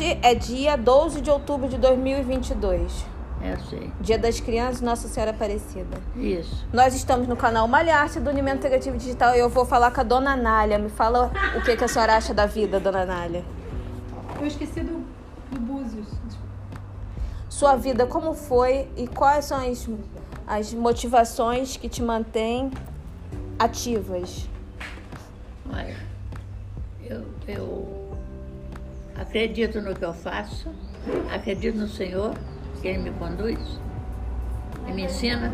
Hoje é dia 12 de outubro de 2022. Eu sei. Dia das Crianças, Nossa Senhora Aparecida. Isso. Nós estamos no canal Malhar-se do União Integrativo Digital e eu vou falar com a Dona Nália. Me fala o que, que a senhora acha da vida, Dona Nália. Eu esqueci do, do Búzios. Sua vida, como foi e quais são as, as motivações que te mantêm ativas? Olha, eu, eu acredito no que eu faço, acredito no Senhor, que Ele me conduz e me ensina.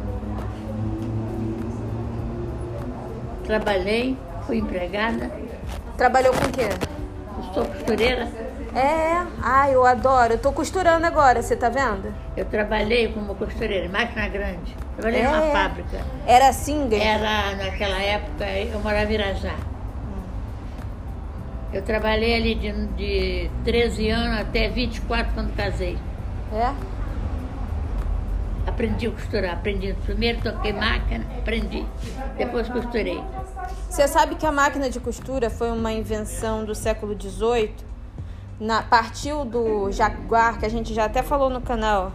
Trabalhei, fui empregada, Trabalhou com o quê? sou costureira. É, ai, eu adoro. Eu tô costurando agora, você tá vendo? Eu trabalhei como costureira, máquina grande. Trabalhei É. numa fábrica. Era singer? Era, naquela época, eu morava em Irajá. Eu trabalhei ali de, de 13 anos até 24 quando casei. É? Aprendi a costurar, aprendi. Primeiro toquei máquina, aprendi. Depois costurei. Você sabe que a máquina de costura foi uma invenção do século XVIII? Na, partiu do Jaguar, que a gente já até falou no canal,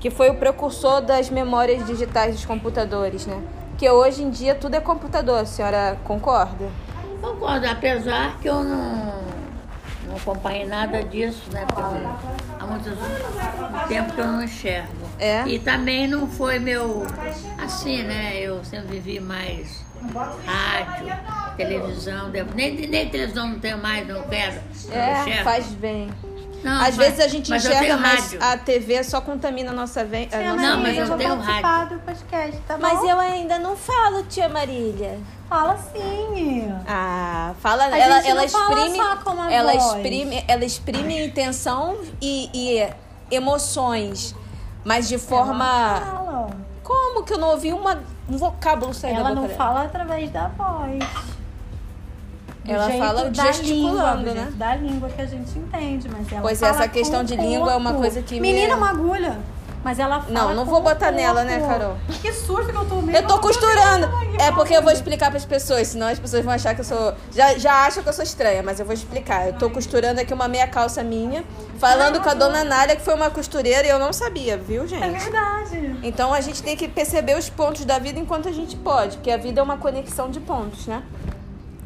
que foi o precursor das memórias digitais dos computadores, né? Porque hoje em dia tudo é computador, a senhora concorda? Concordo, apesar que eu não, não acompanhei nada disso, né? Porque há muito tempo que eu não enxergo. É? E também não foi meu. Assim, né? Eu sempre vivi mais rádio, televisão. Nem, nem televisão não tenho mais, não quero. não É, enxergo. faz bem. Não, Às mas- vezes a gente mas enxerga, mas rádio. a TV só contamina a nossa, ve a nossa Não, mas eu eu vou tenho participar do podcast, tá Mas bom? eu ainda não falo, tia Marília. Fala sim. Ah, fala, A ela, gente ela não fala exprime, só com a ela voz. exprime, ela exprime intenção e, e emoções, mas de forma Fala. como que eu não ouvi uma, um vocábulo sair da Ela não dela? fala através da voz. Ela fala gesticulando, língua, né? Da língua que a gente entende, mas ela Pois é, fala essa questão com de língua é uma corpo. coisa que me- Menina, uma agulha. Mas ela fala Não, não vou botar nela, né, corpo. Carol? Que susto que eu tô Eu tô costurando. É porque eu vou explicar para as pessoas, senão as pessoas vão achar que eu sou. Já, já acham que eu sou estranha, mas eu vou explicar. Eu tô costurando aqui uma meia calça minha, falando com a dona Nália, que foi uma costureira e eu não sabia, viu, É gente? verdade. Então a gente tem que perceber os pontos da vida enquanto a gente pode, porque a vida é uma conexão de pontos, né?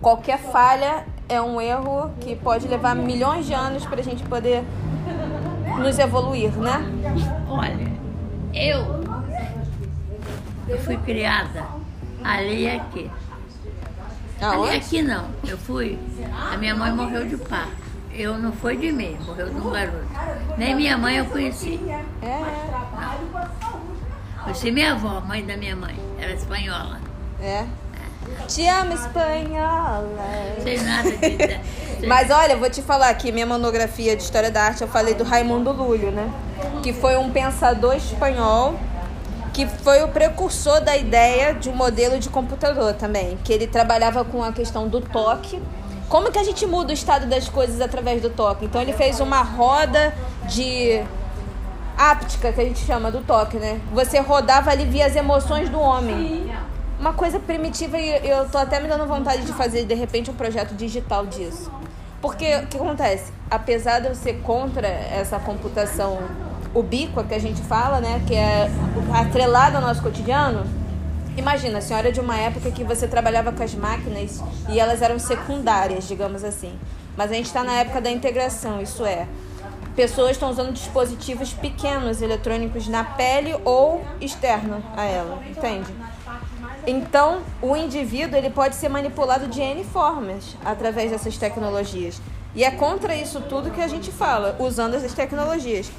Qualquer falha é um erro que pode levar milhões de anos pra gente poder nos evoluir, né? Olha, eu, eu fui criada ali aqui. Ali Aonde? aqui não. Eu fui. A minha mãe morreu de parto. Eu não foi de mim, morreu de um garoto. Nem minha mãe eu conheci. É, Conheci minha avó, mãe da minha mãe. Era espanhola. é. Te amo, espanhola. Sei nada de. Mas olha, vou te falar aqui, minha monografia de História da Arte, eu falei do Raimundo Lúlio, né? Que foi um pensador espanhol que foi o precursor da ideia de um modelo de computador também, que ele trabalhava com a questão do toque. Como que a gente muda o estado das coisas através do toque? Então ele fez uma roda de áptica, que a gente chama do toque, né? Você rodava ali via as emoções do homem. Uma coisa primitiva e eu tô até me dando vontade de fazer de repente um projeto digital disso. Porque o que acontece? Apesar de eu ser contra essa computação ubíqua que a gente fala, né, que é atrelada ao nosso cotidiano, imagina, a senhora é de uma época que você trabalhava com as máquinas e elas eram secundárias, digamos assim. Mas a gente está na época da integração, isso é, pessoas estão usando dispositivos pequenos eletrônicos na pele ou externo a ela, entende? Então, o indivíduo ele pode ser manipulado de N formas através dessas tecnologias. E é contra isso tudo que a gente fala, usando essas tecnologias.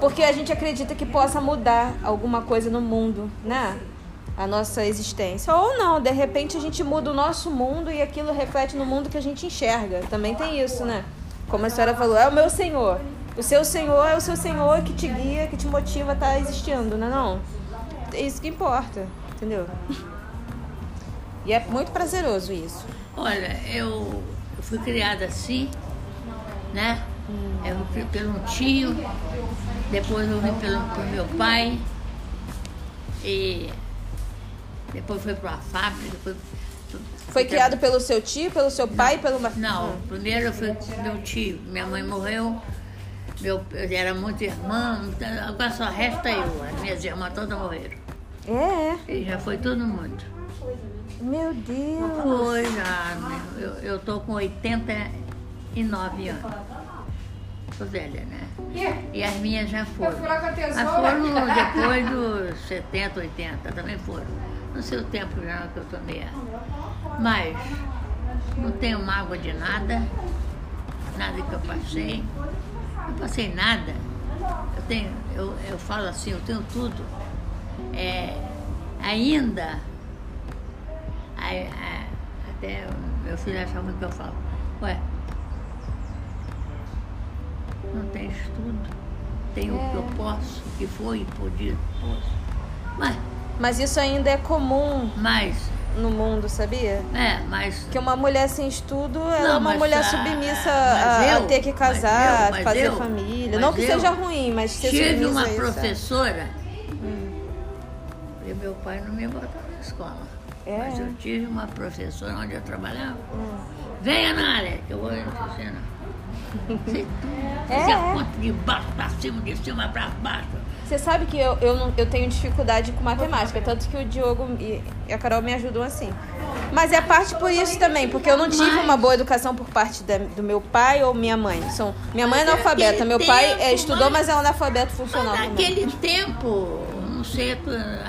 Porque a gente acredita que possa mudar alguma coisa no mundo, né? A nossa existência. Ou não, de repente a gente muda o nosso mundo e aquilo reflete no mundo que a gente enxerga. Também tem isso, né? Como a senhora falou, é o meu Senhor. O seu Senhor é o seu Senhor que te guia, que te motiva a estar existindo, não é não? É isso que importa, entendeu? E é muito prazeroso isso. Olha, eu, fui criada assim, né? Eu fui pelo tio, depois eu vim pelo, pelo meu pai, e depois foi para uma fábrica, depois Foi criado pelo seu tio, pelo seu pai, pelo... ma- Não, primeiro com meu tio, minha mãe morreu, Meu, eu era muito irmã, muita- agora só resta eu. As minhas irmãs todas morreram. É, E já foi todo mundo. Meu Deus. Foi já. Eu, eu tô com 89 anos. Tô velha, né? E as minhas já foram. Mas foram depois dos 70, 80, também foram. No seu tempo já que eu tomei. Mas não tenho mágoa de nada, nada que eu passei. Não passei nada. Eu tenho, eu, eu falo assim, eu tenho tudo. É, ainda, aí, é, até meu filho acha muito que eu falo, ué, não tem estudo, tem o que eu posso, o que foi podia, posso. Mas, Mas isso ainda é comum mas, no mundo, sabia? é, mas Que uma mulher sem estudo, ela Não, é uma mas mulher a- submissa mas a, a eu- ter que mas casar, eu- mas fazer eu- família. mas Não que seja ruim, mas ser tive uma a é. professora e meu pai não me botou na escola. É? Mas eu tive uma professora onde eu trabalhava. Venha na área, que eu vou te ensinar. Sei tudo. É, Fazia é. conta de baixo para cima, de cima para baixo. Você sabe que eu, eu, não, eu tenho dificuldade com matemática, tanto que o Diogo e a Carol me ajudam assim. Mas é parte por isso também, porque eu não tive uma boa educação por parte da- do meu pai ou minha mãe. São, minha mãe é analfabeta, meu pai é, estudou, mas- é analfabeto funcional naquele tempo, não sei,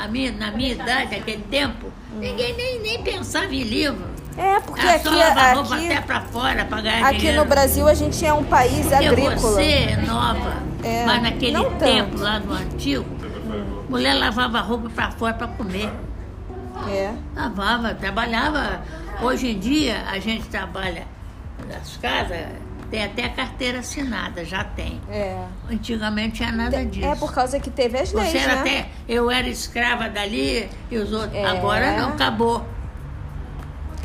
a minha, na minha idade, naquele tempo, ninguém nem, nem pensava em livro. É, porque Era aqui, lavar roupa aqui, até para fora para ganhar aqui dinheiro. no Brasil a gente é um país Porque agrícola. você é nova, É, mas naquele tanto. tempo lá no antigo, mulher lavava roupa para fora para comer. É. Lavava, trabalhava. Hoje em dia a gente trabalha nas casas, tem até carteira assinada, já tem. É. Antigamente tinha nada disso. É por causa que teve as leis, Você era né? até. Eu era escrava dali e os outros. É. Agora não, acabou.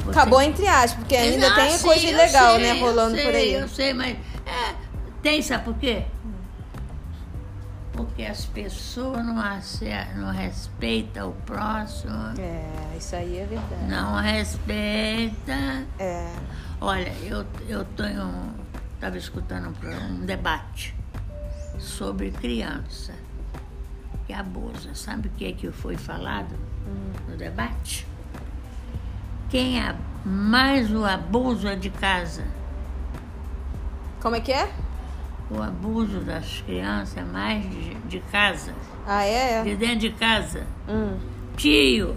Você- Acabou entre aspas, porque ainda Ah, tem sim, coisa ilegal, sei, né, rolando eu por sei, aí. Eu sei, mas. É, tem, sabe por quê? Porque as pessoas não, acer- não respeitam o próximo, É, isso aí é verdade. não respeita. É. Olha, eu, eu tenho. Estava escutando um, um debate sobre criança que abusa. Sabe o que, que foi falado no debate? Quem é mais o abuso é de casa. Como é que é? O abuso das crianças é mais de, de casa, Ah, é? de dentro de casa. Hum. Tio!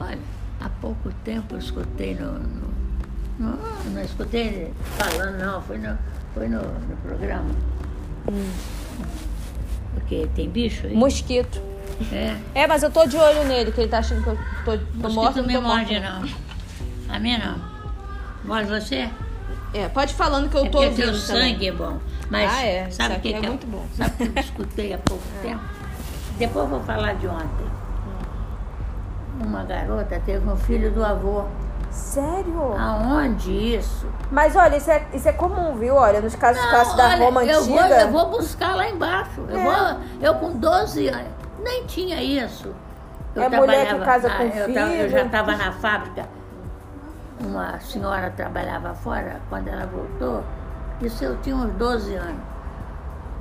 Olha, há pouco tempo eu escutei no. no, no- não escutei falando, não, foi no, foi no, no programa. Porque tem bicho aí? Mosquito. É. É, mas eu tô de olho nele, que ele tá achando que eu tô, tô morta, não me morde, não. A minha não. Morde você? É, pode falando que eu é tô porque ouvindo teu também. sangue é bom. Mas Ah, é. sabe o que, é que muito bom. Sabe o que eu escutei há pouco tempo? Depois eu vou falar de ontem. Uma garota teve um filho do avô. Sério? Aonde isso? Mas olha, isso é, isso é comum, viu? Olha, nos casos Não, clássicos da olha, Roma eu antiga. vou, eu vou buscar lá embaixo. Eu, É. vou, eu com 12 anos, nem tinha isso. Eu É mulher que trabalhava- casa com eu, tava- eu filho. já estava na fábrica. Uma senhora trabalhava fora, quando ela voltou, isso eu tinha uns 12 anos.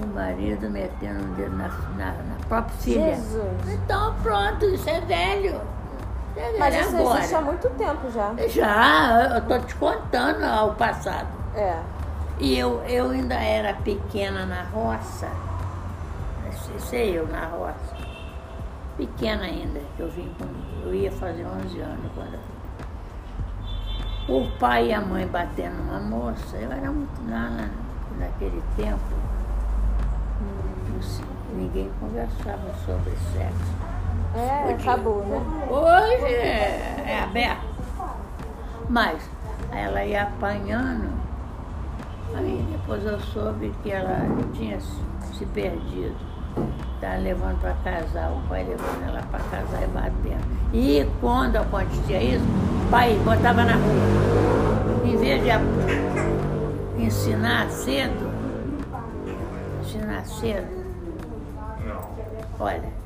O marido metendo o dedo na, na, na própria filha. Jesus. Então pronto, isso é velho. É Mas isso agora. existe há muito tempo já. Já, eu estou te contando ao passado. É. E eu, eu ainda era pequena na roça, sei eu na roça, pequena ainda, que eu vim eu ia fazer 11 anos quando o pai e a mãe batendo uma moça, eu era muito lá na, naquele tempo, assim, ninguém conversava sobre sexo. É, tabu, né? Hoje é, é aberto. Mas ela ia apanhando. Aí depois eu soube que ela tinha se, perdido. Estava levando para casar, o pai levando ela para casar e batendo. E quando acontecia isso, o pai botava na rua. Em vez de ensinar cedo, ensinar cedo, Olha,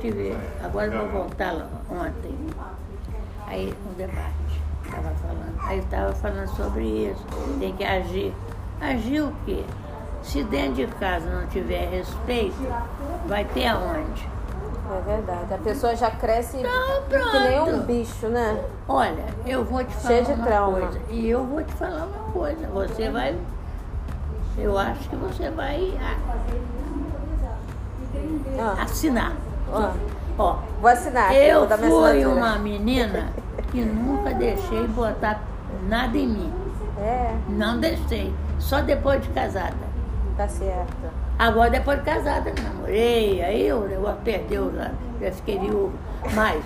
tive. Agora vou voltar lá ontem. Aí um debate. Estava falando. Aí estava falando sobre isso. Tem que agir. Agir o quê? Se dentro de casa não tiver respeito, vai ter aonde? É verdade. A pessoa já cresce Então, que nem um bicho, né? Olha, eu vou te falar Cheio de uma trauma. coisa. E eu vou te falar uma coisa. Você vai. Eu acho que você vai Ah, a- assinar. Ah. Ó, Vou assinar. aqui, eu vou fui uma menina que nunca deixei botar nada em mim. É, Não deixei. Só depois de casada. tá certo. Agora, depois de casada, namorei, aí eu, eu perdeu, já, já fiquei viúva. Mas,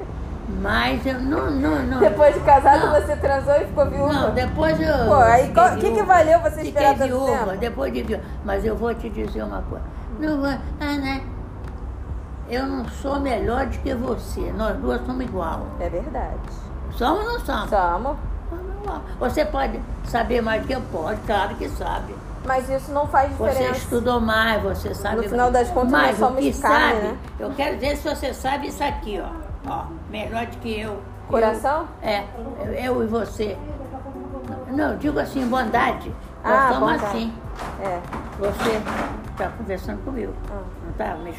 mas eu não, não, não. Depois de casado, Não. você transou e ficou viúva? Não, depois eu. Pô, aí qual- que que valeu você esperar Fiquei tanto viúva, tempo? depois de viúva. Mas eu vou te dizer uma coisa. Não vou. Ah, né? Eu não sou melhor do que você. Nós duas somos igual. É verdade. Somos ou não somos? Somos. Somos igual. Você pode saber mais do que eu pode, claro que sabe. Mas isso não faz Você diferença. estudou mais, você sabe No final das contas, Mas nós o somos carne, sabe, né? eu quero ver se você sabe isso aqui, ó. Ó, melhor do que eu. Coração? Eu, é, eu, e você. Não, digo assim, bondade. Nós Ah, somos bondade. assim. É. Você está conversando comigo. Ah. Não tá? Me.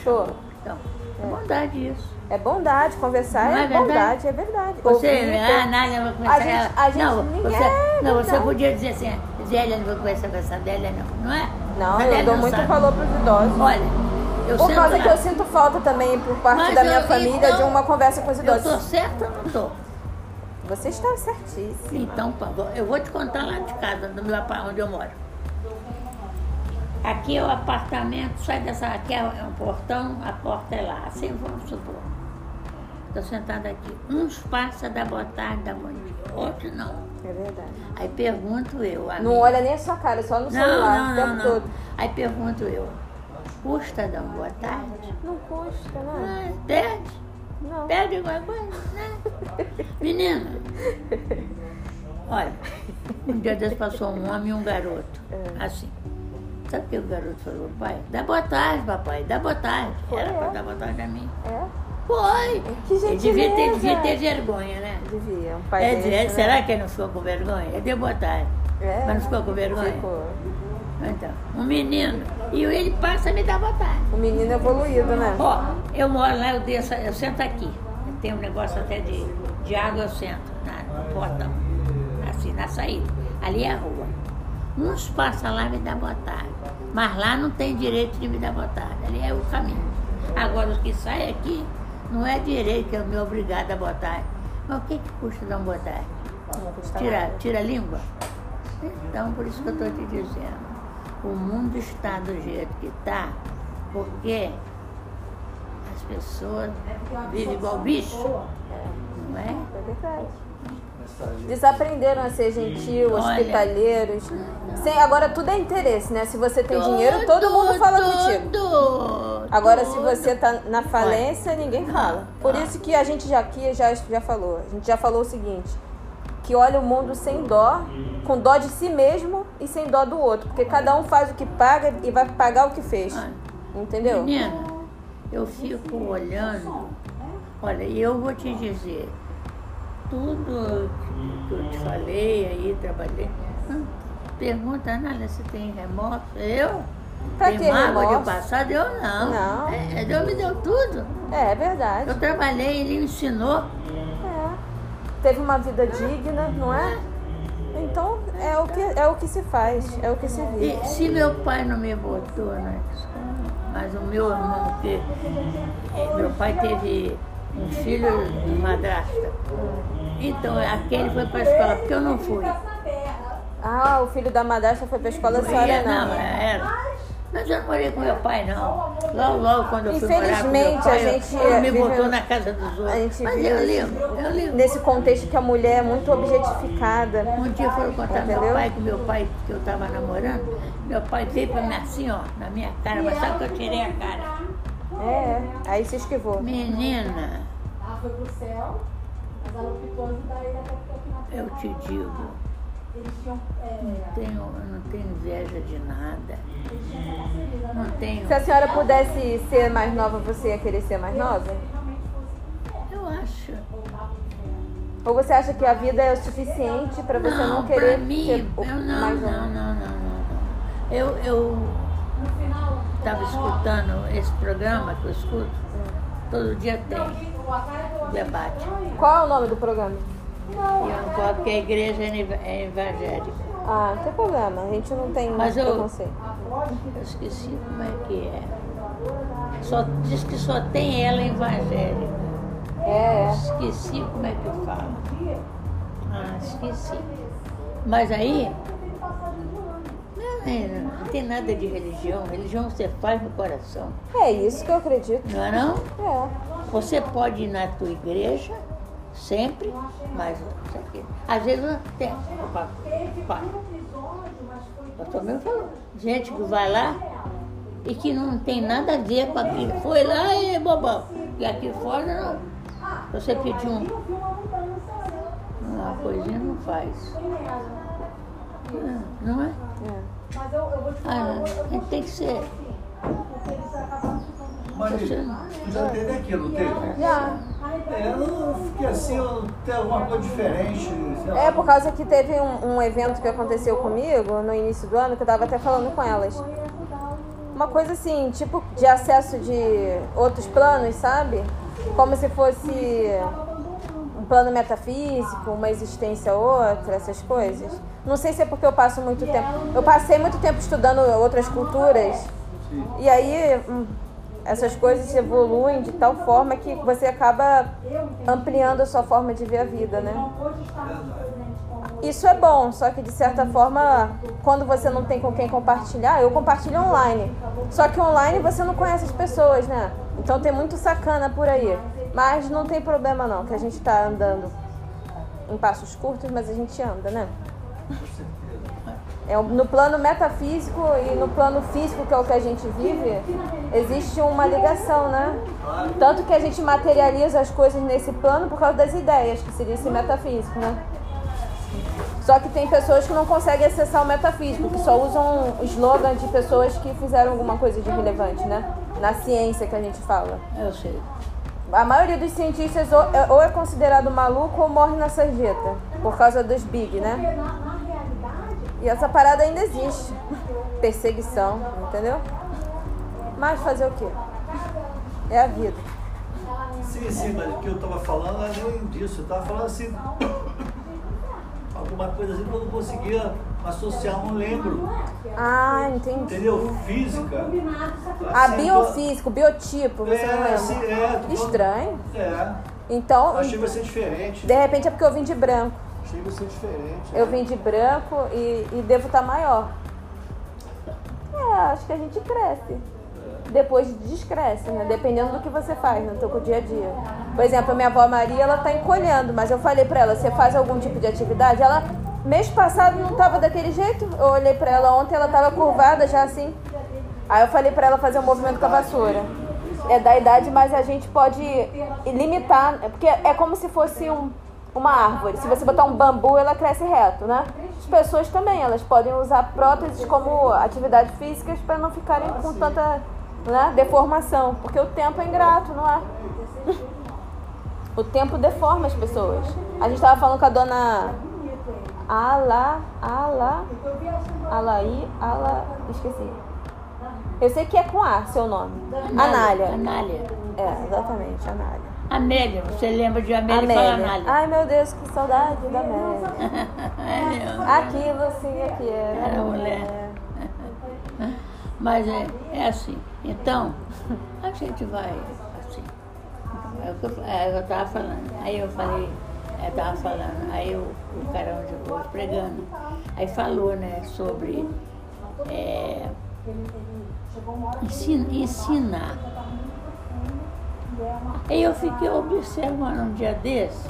Então, é bondade isso. É bondade, conversar Não é, é bondade, é verdade. Você, Ouvir, ah, Nádia, eu vou conversar A gente- a gente- não, você, é não, você verdade. podia dizer assim, Zélia, não vou conversar com essa Zélia, não. Não é? Não, eu dou não muito sabe. valor pros idosos. Olha, eu Por causa lá. que eu sinto falta também, por parte Mas da minha eu- família, então, de uma conversa com os Eu tô idosos. certa ou não tô? Você está certíssimo. Então, pá, vou- eu vou te contar lá de casa, do meu onde eu moro. Aqui é o apartamento, sai dessa, aqui é um portão, a porta é lá, assim vamos supor. Estou sentada aqui. Uns passa da boa tarde, da bom dia, outros não. É verdade. Aí pergunto eu. Não olha nem a sua cara, só no Não, celular não, não, não. todo. Aí pergunto eu, custa dar uma boa tarde? Não custa, né? Ah, perde? Não. Perde alguma coisa? Né? Menina, olha, um dia desse passou um homem e um garoto, É. assim. Sabe o que o garoto falou, pai? Dá boa tarde, papai, dá boa tarde. Foi, Era pra é? dar boa tarde a mim. É? Foi! Que Ele devia ter, devia ter vergonha, né? Devia. Um pai É, desse, é, né? será que ele não ficou com vergonha? Ele deu boa tarde. É. Mas não ficou com vergonha? Ficou. Então, um menino. E ele passa a me dar boa tarde. O menino evoluído, né? Ó, eu moro lá, eu desço, eu sento aqui. Tem um negócio até de, de água, eu sento na, no portão. Assim, na saída. Ali é a rua. Uns passam lá e me dão boa tarde. Mas lá não tem direito de me dar boa tarde. Ali é o caminho. Agora, os que saem aqui, não é direito que eu me obrigado a boa tarde. Mas o que, que custa dar uma boa tarde? Tira, tira a língua? Então, por isso que eu estou te dizendo. O mundo está do jeito que está, porque as pessoas vivem igual bicho, não é? É verdade. Desaprenderam a ser gentil, hospitaleiros. Sem, agora tudo é interesse, né? Se você tem dinheiro, todo mundo fala contigo. Tudo, Agora, se você tá na falência, ninguém fala. Por isso que a gente já aqui já, já falou. A gente já falou o seguinte: que olha o mundo sem dó, com dó de si mesmo e sem dó do outro. Porque cada um faz o que paga e vai pagar o que fez. Entendeu? Menina, eu fico olhando. Olha, e eu vou te dizer, tudo que eu te falei aí, trabalhei. hum, Pergunta, Nália, se tem remorso? Eu? Pra tem mágoa do passado? Eu não. Não. É, Deus me deu tudo. É, é verdade. Eu trabalhei, ele me ensinou. É. Teve uma vida digna, não é? Então é o que, é o que se faz, é o que se vive. E se meu pai não me botou na escola, mas o meu irmão, que meu pai teve um filho de madrasta. Então aquele foi para a escola, porque eu não fui. Ah, o filho da madrasta foi pra escola, a senhora não. não, era. Mas eu não morei com meu pai, não. Logo, logo, quando eu fui morar com meu Infelizmente, pai, a gente ele me vive- botou na casa dos outros. A gente Mas eu lembro, eu lembro. nesse contexto que a mulher é muito objetificada. Um dia foram contar Entendeu? meu pai, que meu pai, que eu estava namorando, meu pai veio para mim assim, ó, na minha cara, mas sabe que eu tirei a cara? É, aí se esquivou. Menina, Ela foi pro céu, eu te digo. É, não tenho, eu não tenho inveja de nada. Não tenho. Se a senhora pudesse ser mais nova, você ia querer ser mais nova? Eu acho. Ou você acha que a vida é o suficiente pra você não, Não, querer mim, ser o- eu não, mais não, nova? não, não, não, não. Eu, eu estava escutando esse programa que eu escuto, todo dia tem debate. Qual é o nome do programa? Eu não porque a igreja é é evangélica. Ah, não tem problema. A gente não tem Mas eu- preconceito. Eu esqueci como é que é. Só, diz que só tem ela evangélica. É, é. Esqueci como é que fala. Ah, esqueci. Mas aí. Não, não tem nada de religião. Religião você faz no coração. É isso que eu acredito. Não é não? É. Você pode ir na tua igreja, sempre, mas às vezes não tem. Opa, opa. O pastor meu falou. Gente que vai lá e que não tem nada a ver com aquilo. Foi lá e bobão. E aqui fora não. Você pedir um, uma coisinha não faz. Não é? é. Ah, a gente tem que ser. Mas Você- tu já teve aqui, não teve? Já. É, eu não fiquei assim, eu tem alguma coisa diferente. sei lá. É, por causa que teve um, um evento que aconteceu comigo no início do ano, que eu tava até falando com elas. Uma coisa assim, tipo de acesso de outros planos, sabe? Como se fosse um plano metafísico, uma existência outra, essas coisas. Não sei se é porque eu passo muito tempo. Eu passei muito tempo estudando outras culturas. E aí hum, essas coisas evoluem de tal forma que você acaba ampliando a sua forma de ver a vida, né? Isso é bom, só que de certa forma, quando você não tem com quem compartilhar, eu compartilho online. Só que online você não conhece as pessoas, né? Então tem muito sacana por aí. Mas não tem problema não, que a gente tá andando em passos curtos, mas a gente anda, né? É, no plano metafísico e no plano físico, que é o que a gente vive, existe uma ligação, né? Tanto que a gente materializa as coisas nesse plano por causa das ideias, que seria esse metafísico, né? Só que tem pessoas que não conseguem acessar o metafísico, que só usam slogan de pessoas que fizeram alguma coisa de relevante, né? Na ciência que a gente fala. Eu sei. A maioria dos cientistas ou é, ou é considerado maluco ou morre na sarjeta, por causa dos big, né? E essa parada ainda existe. Perseguição, entendeu? Mas fazer o quê? É a vida. Sim, sim, mas o que eu tava falando não é nem disso. Eu tava falando assim. Alguma coisa assim que eu não conseguia associar, não lembro. Ah, entendi. Entendeu? Física. Ah, Assim, biofísico, biotipo, você não É, assim, lembra. é. tô falando- Estranho. É. Então, Achei que vai ser diferente. de repente é porque eu vim de branco. Ser diferente. Eu vim de branco e, e devo estar maior. É, acho que a gente cresce. Depois descresce, né? Dependendo do que você faz no teu dia a dia. Por exemplo, a minha avó Maria, ela tá encolhendo, mas eu falei pra ela, você faz algum tipo de atividade? Ela, mês passado não tava daquele jeito. Eu olhei pra ela ontem, ela tava curvada já assim. Aí eu falei pra ela fazer um movimento com a vassoura. É da idade, mas a gente pode limitar, é porque é como se fosse um, uma árvore. Se você botar um bambu, ela cresce reto, né? As pessoas também, elas podem usar próteses como atividade físicas para não ficarem com tanta né, deformação, porque o tempo é ingrato, não é? O tempo deforma as pessoas. A gente estava falando com a dona Ala, Ala, Alaí, Ala, esqueci. Eu sei que é com A, seu nome. Anália. Anália. É, exatamente, Anália. Amélia, você lembra de Amélia? Fala Anália. Ai, meu Deus, que saudade da Amélia. É, Aquilo sim é que era. Era mulher. Mas é, é assim. Então, a gente vai assim. É o que eu, é, eu tava falando. Aí eu falei, eu tava falando, aí o, o cara onde eu vou pregando, aí falou, né, sobre é, ensin- ensinar. Aí eu fiquei observando um dia desse,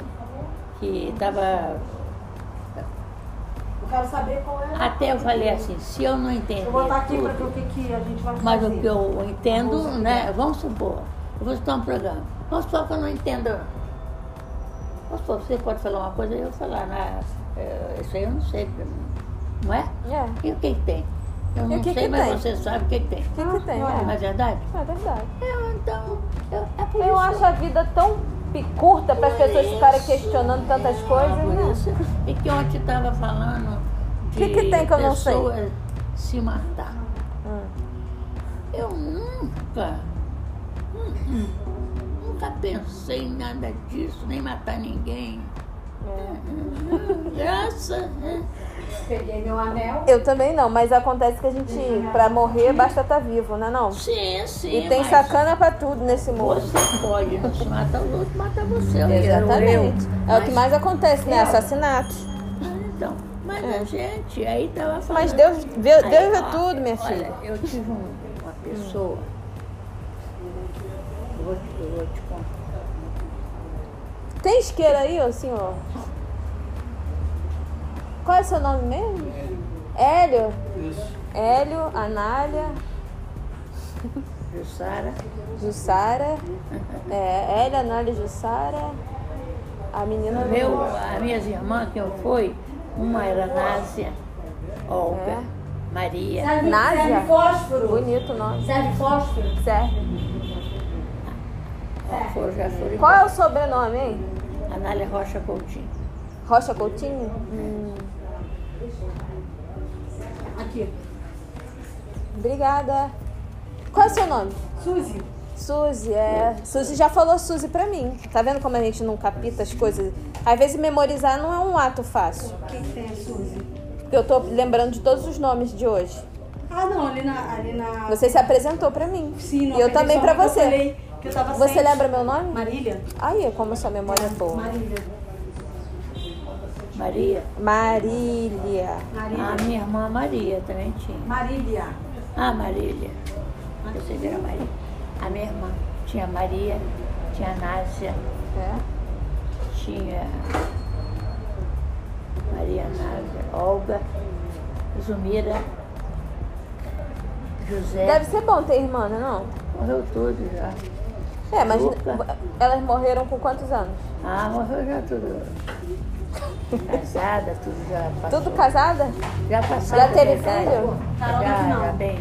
que estava. Eu quero saber qual é. Até eu falei assim, se eu não entender Eu vou botar aqui pra ver o que, que a gente vai fazer. mas o que eu entendo, né? Vamos supor, eu vou citar um programa. Vamos supor que eu não entendo. Vamos supor, você pode falar uma coisa e eu falar, né? Isso aí eu não sei, não é? É. E o que, que tem? Eu não que sei, que mas tem? você sabe o que, tem. O que, que tem? Não é É, verdade? é verdade. Eu, então, eu, é por Eu isso. acho a vida tão curta para as pessoas ficarem questionando tantas coisas, Por né? isso. E que ontem estava falando de Que que tem que eu não sei? se matar. Hum. Eu nunca, hum, hum, nunca pensei em nada disso, nem matar ninguém. Graça, né? Peguei meu anel. Eu também não, mas acontece que a gente, pra morrer, basta estar vivo, né não? Sim, sim. E tem mas sacana pra tudo nesse mundo. Você pode não se matar os outros, mata você. eu Exatamente. eu. É o que mais acontece, né? Assassinatos. Então, mas a gente aí tava falando. Mas Deus vê, Aí, Deus vê ó, tudo, minha olha, filha. Eu tive um- uma pessoa. Tem isqueiro aí, ô senhor? Qual é o seu nome mesmo? Hélio. Isso. Hélio, Anália, Jussara, Jussara. É, Hélio, Anália, Jussara. A menina do- meu, as minhas irmãs que eu fui, uma era Násia, Olga, É. Maria. Serve, Nádia? serve fósforo. Bonito o nome. Serve fósforo. Foram Qual é o sobrenome, hein? Anália Rocha Coutinho. Rocha Coutinho? Hum, Aqui. obrigada. Qual é o seu nome? Suzy. Suzy, é. Suzy já falou Suzy pra mim. Tá vendo como a gente não capita as coisas? Às vezes memorizar não é um ato fácil. O que, que tem a Suzy? Porque eu tô lembrando de todos os nomes de hoje. Ah, não, ali na. Ali na... Você se apresentou pra mim. Sim, no e eu também pra você. Eu falei que eu tava Você sem- lembra meu nome? Marília? Aí, como sua memória é boa. Marília. Maria. Marília. Marília. A minha irmã Maria também tinha. Marília. Ah, Marília. Eu sei que era Maria. A minha irmã tinha Maria, tinha Násia, É. tinha Maria Násia, Olga, Zumira, José. Deve ser bom ter irmã, né, não? Morreu tudo já. É, mas elas morreram com quantos anos? Ah, morreu já tudo. Casada, tudo já passou. Tudo casada? Já passou. Já teve filho? Carol, Já, não. já bem.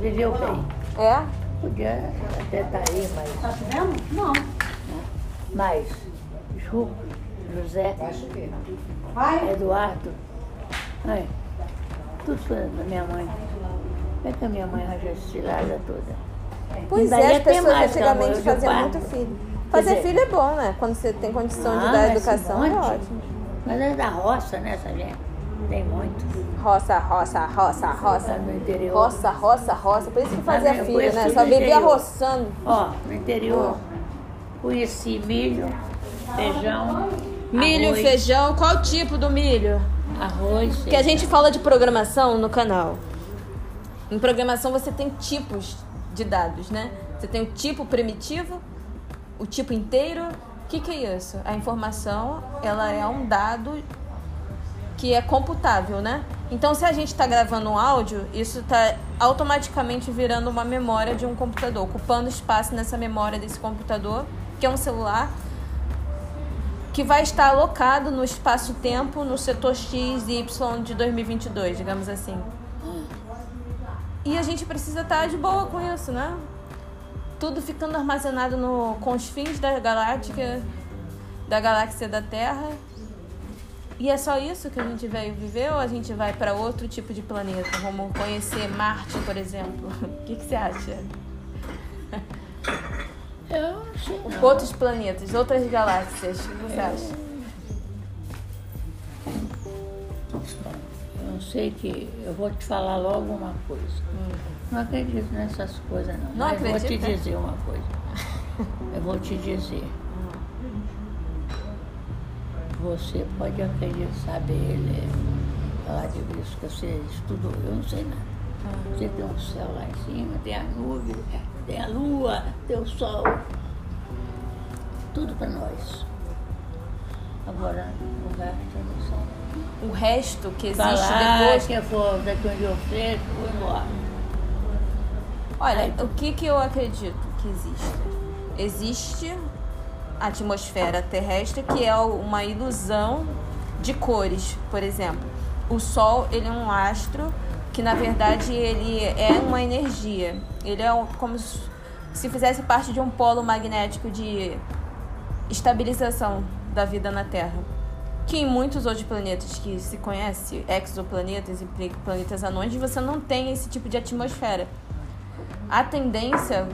Viveu bem. É? Podia até estar aí, mas. Tá vendo? Não. Mas, Ju, José, Vai. Eduardo, ai, tudo foi da minha mãe. Como é que a minha mãe arranjou essa cilada toda? Pois é, ia as pessoas mais, que antigamente de faziam muito filho. Fazer dizer- filho é bom, né? Quando você tem condição de Ah, dar mas educação, é esse monte. ótimo. Mas é da roça, né, essa gente? Tem muito. Roça, roça, roça, roça. Lá no interior. Roça, roça, roça. Por isso que fazia eu filho, né? Só vivia roçando. Ó, no interior, conheci milho, feijão, Milho, arroz, feijão, qual tipo do milho? arroz, Porque a gente fala de programação no canal. Em programação você tem tipos de dados, né? Você tem o tipo primitivo, o tipo inteiro. O que, que é isso? A informação, ela é um dado que é computável, né? Então, se a gente está gravando um áudio, isso está automaticamente virando uma memória de um computador, ocupando espaço nessa memória desse computador, que é um celular, que vai estar alocado no espaço-tempo no setor X e Y de 2022, digamos assim. E a gente precisa estar de boa com isso, né? Tudo ficando armazenado no confins da galáctica, da galáxia da Terra. E é só isso que a gente veio viver ou a gente vai para outro tipo de planeta? Vamos conhecer Marte, por exemplo. O que, que você acha? Eu não sei não. Outros planetas, outras galáxias. O que você acha? Não sei que. Eu vou te falar logo uma coisa. Não acredito nessas coisas, não. Não Mas vou te dizer uma coisa. Eu vou te dizer. Você pode acreditar, saber ele, falar de isso que você estudou. Eu não sei nada. Você tem um céu lá em cima, tem a nuvem, tem a lua, tem o sol. Tudo para nós. Agora, o resto eu não. O resto que existe Falar depois. que for onde eu fez, vou embora. Olha, o que, que eu acredito que existe? Existe a atmosfera terrestre, que é uma ilusão de cores, por exemplo. O Sol, ele é um astro que, na verdade, ele é uma energia. Ele é como se fizesse parte de um polo magnético de estabilização da vida na Terra. Que em muitos outros planetas que se conhece, exoplanetas e pla- planetas anões, você não tem esse tipo de atmosfera. A tendência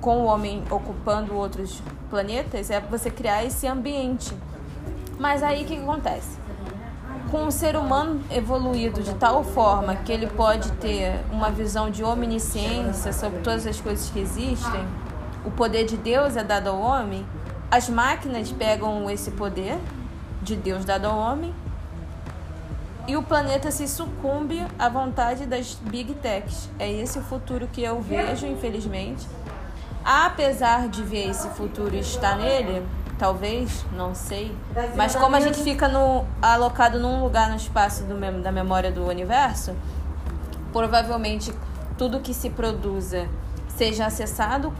com o homem ocupando outros planetas é você criar esse ambiente. Mas aí o que, que acontece? Com o ser humano evoluído de tal forma que ele pode ter uma visão de omnisciência sobre todas as coisas que existem, o poder de Deus é dado ao homem, as máquinas pegam esse poder de Deus dado ao homem e o planeta se sucumbe à vontade das big techs. É esse o futuro que eu vejo, infelizmente. Apesar de ver esse futuro estar nele, talvez, não sei. Mas como a gente fica no, alocado num lugar no espaço do, da memória do universo, provavelmente tudo que se produza seja acessado.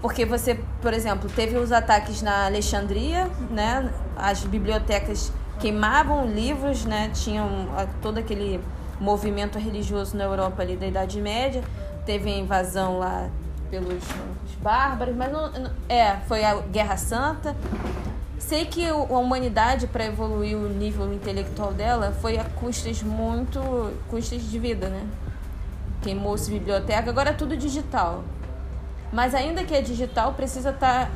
Porque você, por exemplo, teve os ataques na Alexandria, né? As bibliotecas queimavam livros, né? Tinham ah, todo aquele movimento religioso na Europa ali da Idade Média. Teve a invasão lá pelos os bárbaros, mas não, é, foi a Guerra Santa. Sei que a humanidade, para evoluir o nível intelectual dela, foi a custas muito. custas de vida, né? Queimou-se biblioteca, agora é tudo digital. Mas ainda que é digital, precisa estar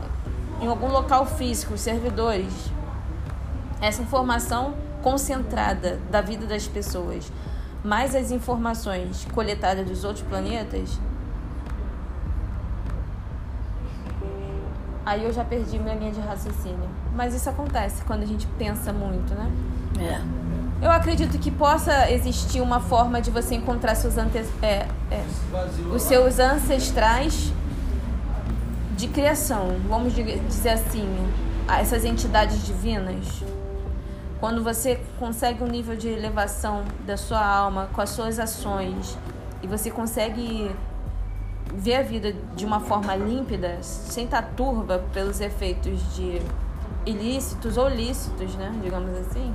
em algum local físico, servidores. Essa informação concentrada da vida das pessoas, mais as informações coletadas dos outros planetas, aí eu já perdi minha linha de raciocínio. Mas isso acontece quando a gente pensa muito, né? É. Eu acredito que possa existir uma forma de você encontrar seus ante... é, é, os seus ancestrais de criação, vamos dizer assim, essas entidades divinas. Quando você consegue um nível de elevação da sua alma com as suas ações e você consegue ver a vida de uma forma límpida, sem estar turva pelos efeitos de ilícitos ou lícitos, né, digamos assim,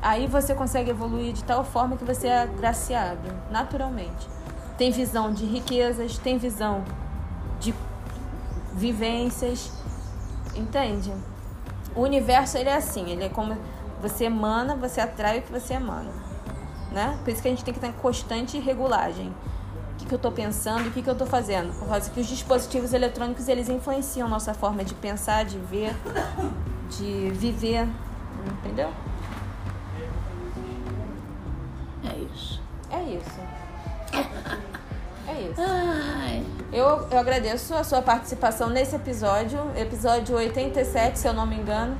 aí você consegue evoluir de tal forma que você é agraciado, naturalmente. Tem visão de riquezas, tem visão de vivências, entende? O universo ele é assim, ele é como você emana, você atrai o que você emana, né? Por isso que a gente tem que em constante regulagem. O que, que eu estou pensando, o que, que eu estou fazendo? Por causa que os dispositivos eletrônicos eles influenciam nossa forma de pensar, de ver, de viver, entendeu? É isso. É isso. É isso. Ai, Eu, eu agradeço a sua participação nesse episódio, episódio 87, se eu não me engano.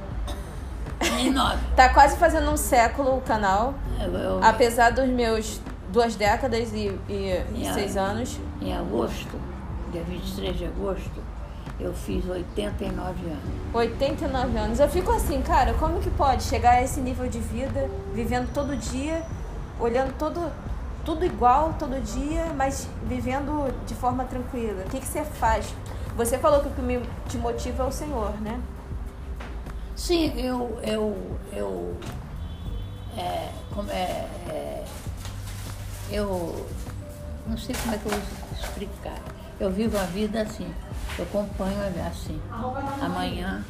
nem nove. Tá quase fazendo um século o canal, Eu, eu, apesar dos meus duas décadas e, e, e Yeah. seis anos. em agosto, dia 23 de agosto, eu fiz 89 anos. 89 anos. Eu fico assim, cara, como que pode chegar a esse nível de vida, vivendo todo dia, olhando todo, tudo igual todo dia, mas vivendo de forma tranquila? O que, que você faz? Você falou que o que me, te motiva é o Senhor, né? Sim, eu, eu, eu, é, como é, é, eu não sei como é que eu vou explicar. Eu vivo a vida assim, eu acompanho assim. Amanhã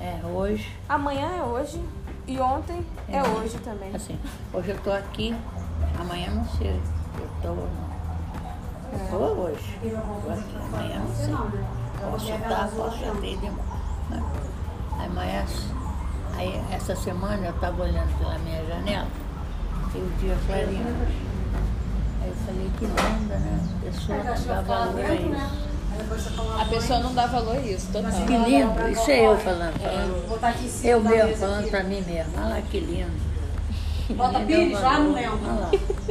é hoje, Amanhã é hoje e ontem é, É. hoje também. assim, hoje eu estou aqui, amanhã não sei, eu estou Estou hoje. Aqui, amanhã não sei. Posso estar, posso já ter demora. Aí amanhã, aí essa semana eu estava olhando pela minha janela e o dia clareando. Aí eu falei, que linda, né? A pessoa não dá valor a isso. A pessoa não dá valor a isso, total. Que lindo, isso é eu falando pra mim. Eu mesmo falando pra mim mesmo. Olha lá que lindo. Bota pires lá, não lembro.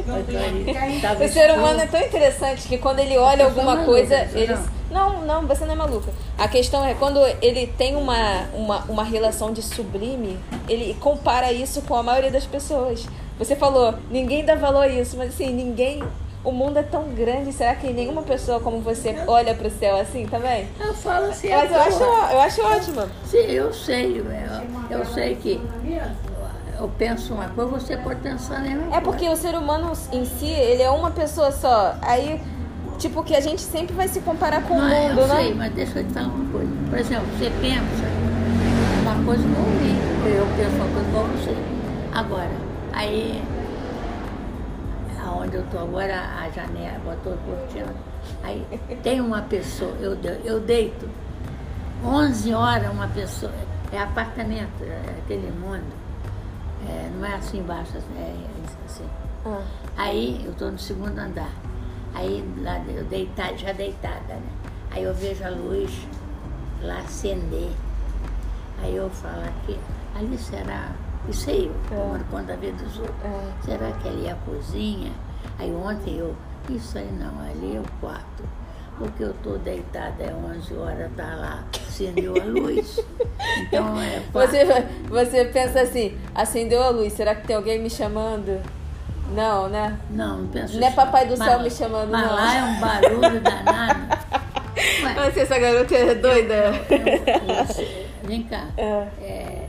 Clareando. Tava O ser humano é tão interessante que quando ele olha Eu alguma sou coisa, maluca, ele. não. Não, não, você não é maluca. A questão é quando ele tem uma, uma, uma relação de sublime, ele compara isso com a maioria das pessoas. Você falou, ninguém dá valor a isso, mas assim, ninguém. O mundo é tão grande, será que nenhuma pessoa como você olha pro céu assim também? Eu falo assim. Mas eu à acho, eu acho ótimo. Sim, eu sei. Eu, eu sei que eu penso uma coisa, você pode pensar nenhuma É porque o ser humano em si, ele é uma pessoa só. Aí, tipo, que a gente sempre vai se comparar com o Não, mundo, eu né? sei, mas deixa eu te falar uma coisa. Por exemplo, você pensa uma coisa ruim. eu penso uma coisa igual você. Agora, aí, aonde eu estou agora, a janela, botou cortina. Aí tem uma pessoa, eu, eu deito, 11 horas uma pessoa, é apartamento, é aquele mundo, é, não é assim embaixo, assim, é assim. Ah. Aí eu estou no segundo andar. Aí lá eu deitada, já deitada, né? Aí eu vejo a luz lá acender. Aí eu falo aqui, ali será. Isso aí, eu moro conta da vida dos outros. É. Será que ali é a cozinha? Aí ontem eu, isso aí não, ali é o quarto. Porque eu estou deitada, é 11 horas, tá lá, acendeu a luz. Então é. Você, você pensa assim, acendeu a luz, será que tem alguém me chamando? Não, né? Não, não penso Não é isso, papai do Mas- céu me chamando, mas não. lá é um barulho danado. Ué, Você, essa garota é doida. Você- Vem cá. É. É,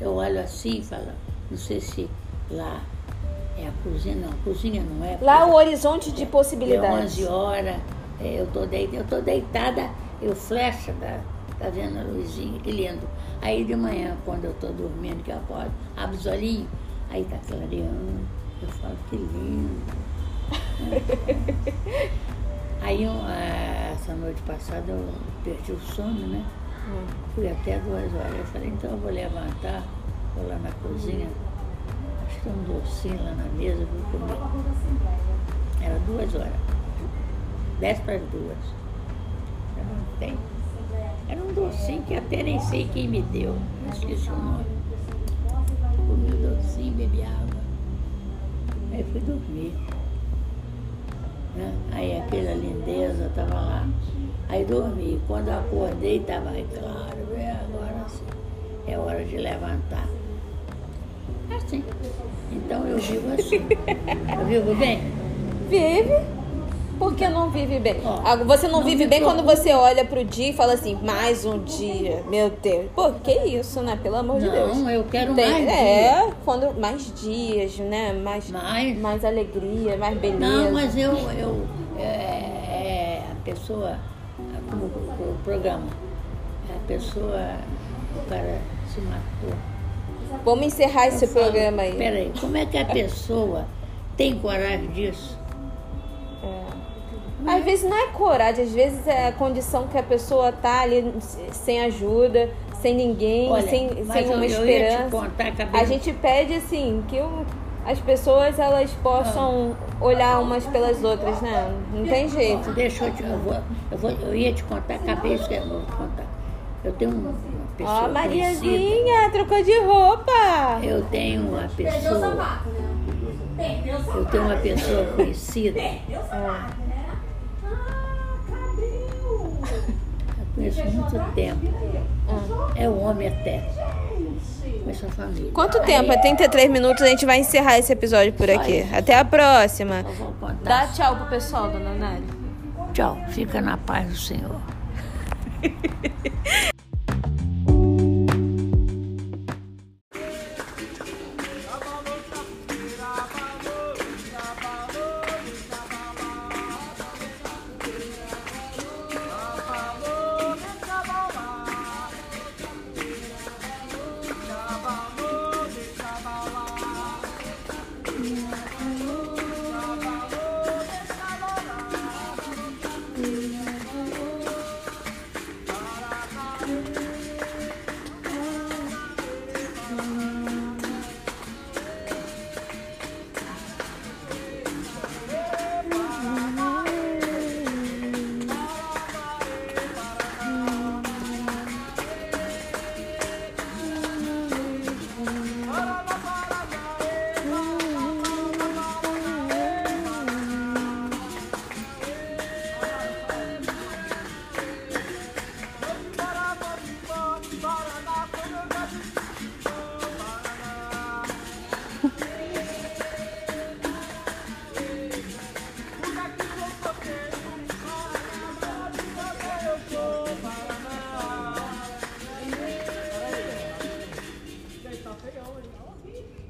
eu olho assim e falo, não sei se lá é a cozinha, não, cozinha não é. Lá o porque horizonte de é possibilidades. 11 horas, é, eu tô, deitada, eu tô deitada, eu flecha, tá, tá vendo a luzinha, que lindo. Aí de manhã, quando eu tô dormindo, que eu acordo, abro os olhinhos, aí tá clareando, eu falo, que lindo. Aí ah, essa noite passada eu perdi o sono, né? Fui até duas horas. Eu falei, então eu vou levantar, vou lá na cozinha. Tem um docinho lá na mesa, vou comer. Era duas horas. Dez para as duas. Eu não tenho. Era um docinho que até nem sei quem me deu. Eu esqueci o nome. Comi o docinho, bebi água. Aí fui dormir. né? Aí aquela lindeza estava lá. Aí dormi. Quando acordei, estava claro, é agora sim. É hora de levantar. Assim. Então eu vivo assim. Eu vivo bem? Vive. Por que não vive bem? Ó, Ah, Você não, não vive bem quando preocupa. você olha pro dia e fala assim, mais um dia. Meu Deus. Pô, que isso, né? Pelo amor de Deus. Não, eu quero Tem- mais. é, dias. quando mais dias, né? Mais, Mais. mais alegria, mais beleza. Não, mas eu, eu é, é, a pessoa, como o, o programa, a pessoa, o cara se matou. Vamos encerrar esse Eu falo, programa aí. Peraí, como é que a pessoa tem coragem disso? Às vezes não é coragem, às vezes é a condição que a pessoa tá ali sem ajuda, sem ninguém, Olha, sem, sem eu- uma eu esperança. acabei a gente pede assim que o- as pessoas elas possam olhar umas pelas outras, né? Não tem jeito. Deixa eu te, eu, vou, eu, vou, eu ia te contar, acabei de eu vou te contar. Eu tenho uma pessoa Ó, conhecida, Mariazinha, trocou de roupa. eu tenho uma pessoa, né? Eu tenho uma pessoa conhecida, Perdeu o sapato, né? Ah, eu conheço há muito tempo, é um homem até, com essa família. Quanto tempo? É 33 minutos, a gente vai encerrar esse episódio por aqui. Até a próxima. Dá tchau pro pessoal, dona Nelly. Tchau, fica na paz do Senhor.